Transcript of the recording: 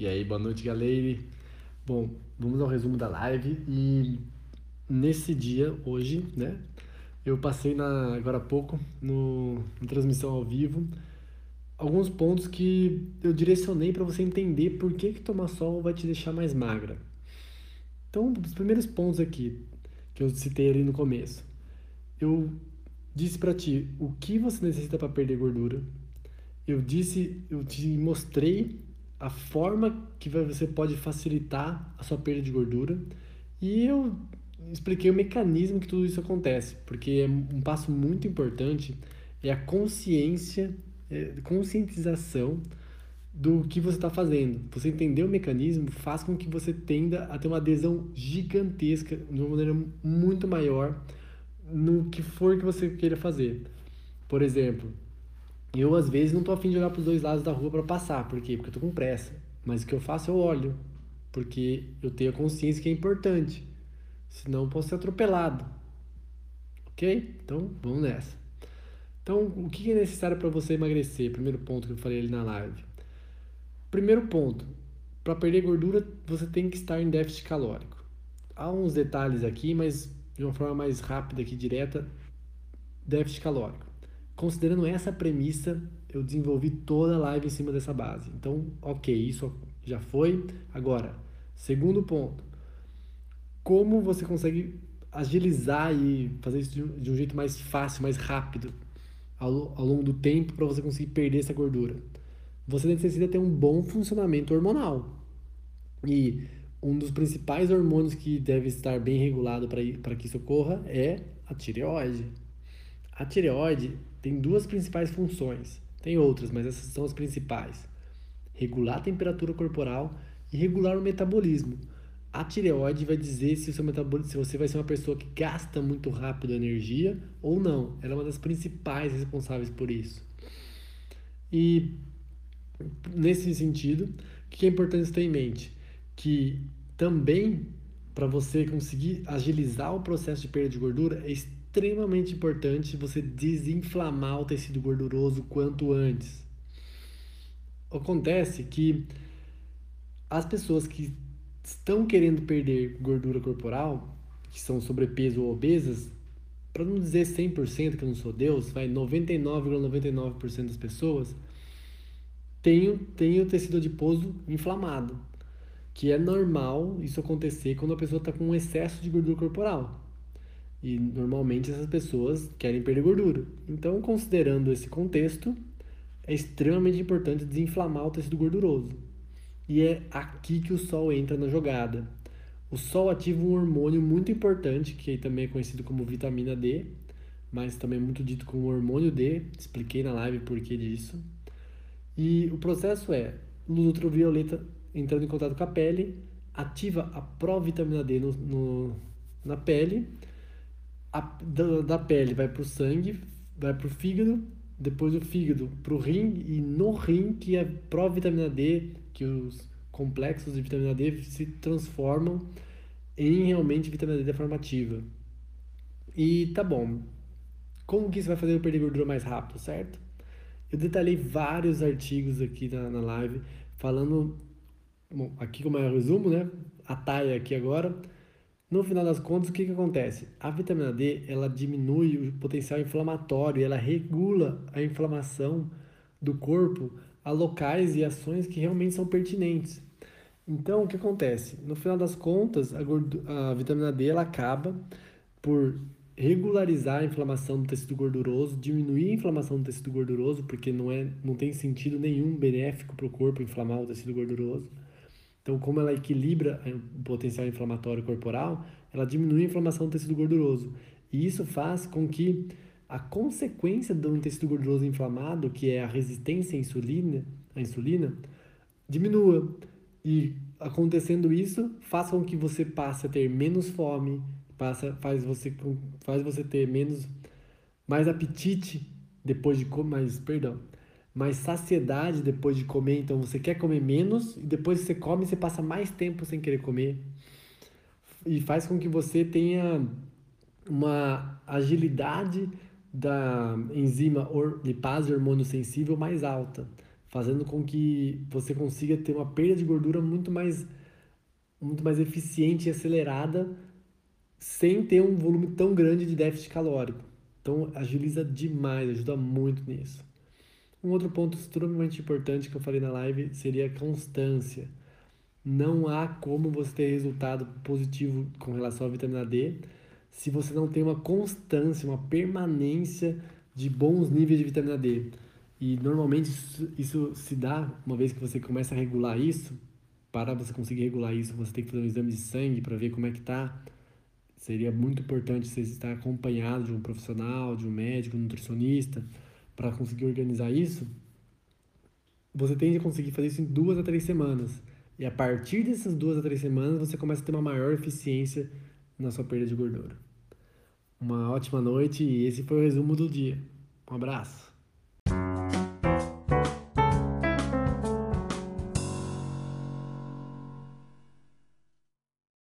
E aí, boa noite, galera. Bom, vamos ao resumo da live e nesse dia, hoje, né, eu passei na, agora há pouco, no, na transmissão ao vivo, alguns pontos que eu direcionei para você entender por que, que tomar sol vai te deixar mais magra. Então, os primeiros pontos aqui, que eu citei ali no começo. Eu disse para ti o que você necessita para perder gordura. Eu disse, eu te mostrei a forma que você pode facilitar a sua perda de gordura e eu expliquei o mecanismo que tudo isso acontece, porque é um passo muito importante é a consciência, é, conscientização do que você está fazendo. Você entender o mecanismo faz com que você tenda a ter uma adesão gigantesca, de uma maneira muito maior no que for que você queira fazer. Por exemplo, eu, às vezes, não tô afim de olhar para os dois lados da rua para passar. Por quê? Porque eu tô com pressa. Mas o que eu faço, eu olho. Porque eu tenho a consciência que é importante. Senão eu posso ser atropelado. Ok? Então, vamos nessa. Então, o que é necessário para você emagrecer? Primeiro ponto que eu falei ali na live. Primeiro ponto. Para perder gordura, você tem que estar em déficit calórico. Há uns detalhes aqui, mas de uma forma mais rápida aqui, direta. Déficit calórico. Considerando essa premissa, eu desenvolvi toda a live em cima dessa base. Então, ok, isso já foi. Agora, segundo ponto, como você consegue agilizar e fazer isso de um jeito mais fácil, mais rápido ao, longo do tempo para você conseguir perder essa gordura? Você necessita ter um bom funcionamento hormonal. E um dos principais hormônios que deve estar bem regulado para que isso ocorra é a tireoide. A tireoide tem duas principais funções. Tem outras, mas essas são as principais: regular a temperatura corporal e regular o metabolismo. A tireoide vai dizer se, o seu metabolismo, se você vai ser uma pessoa que gasta muito rápido energia ou não. Ela é uma das principais responsáveis por isso. E nesse sentido, o que é importante ter em mente? Que também para você conseguir agilizar o processo de perda de gordura é importante você desinflamar o tecido gorduroso quanto antes. Acontece que as pessoas que estão querendo perder gordura corporal, que são sobrepeso ou obesas, para não dizer 100% que eu não sou Deus, vai 99,99% ,99 das pessoas tem, tem o tecido adiposo inflamado, que é normal isso acontecer quando a pessoa está com um excesso de gordura corporal. E normalmente essas pessoas querem perder gordura. Então, considerando esse contexto, é extremamente importante desinflamar o tecido gorduroso. E é aqui que o sol entra na jogada. O sol ativa um hormônio muito importante, que também é conhecido como vitamina D, mas também é muito dito como hormônio D. Expliquei na live por que disso. E o processo é luz ultravioleta entrando em contato com a pele, ativa a provitamina D no, no na pele a, da, da pele vai para o sangue, vai para o fígado, depois do fígado para o rim e no rim que a provitamina D, que os complexos de vitamina D se transformam em realmente vitamina D deformativa. E tá bom. Como que isso vai fazer eu perder gordura mais rápido, certo? Eu detalhei vários artigos aqui na, na live falando, bom, aqui como é o resumo, né? A taia aqui agora no final das contas, o que, que acontece? A vitamina D ela diminui o potencial inflamatório, ela regula a inflamação do corpo a locais e ações que realmente são pertinentes. Então, o que acontece? No final das contas, a, a vitamina D ela acaba por regularizar a inflamação do tecido gorduroso, diminuir a inflamação do tecido gorduroso, porque não, é, não tem sentido nenhum benéfico para o corpo inflamar o tecido gorduroso então, como ela equilibra o potencial inflamatório corporal, ela diminui a inflamação do tecido gorduroso. E isso faz com que a consequência de um tecido gorduroso inflamado, que é a resistência à insulina, à insulina diminua. E acontecendo isso, faz com que você passe a ter menos fome, passa, faz, você, faz você ter menos mais apetite depois de comer, mais, perdão, mais saciedade depois de comer, então você quer comer menos e depois que você come, você passa mais tempo sem querer comer. E faz com que você tenha uma agilidade da enzima lipase hormônio sensível mais alta. fazendo com que você consiga ter uma perda de gordura muito mais, muito mais eficiente e acelerada, sem ter um volume tão grande de déficit calórico. Então, agiliza demais, ajuda muito nisso. Um outro ponto extremamente importante que eu falei na live seria a constância. Não há como você ter resultado positivo com relação à vitamina D se você não tem uma constância, uma permanência de bons níveis de vitamina D. E normalmente isso, se dá uma vez que você começa a regular isso. Para você conseguir regular isso, você tem que fazer um exame de sangue para ver como é que tá. Seria muito importante você estar acompanhado de um profissional, de um médico, um nutricionista, para conseguir organizar isso. Você tende a conseguir fazer isso em duas a três semanas. E a partir dessas duas a três semanas, você começa a ter uma maior eficiência na sua perda de gordura. Uma ótima noite e esse foi o resumo do dia. Um abraço.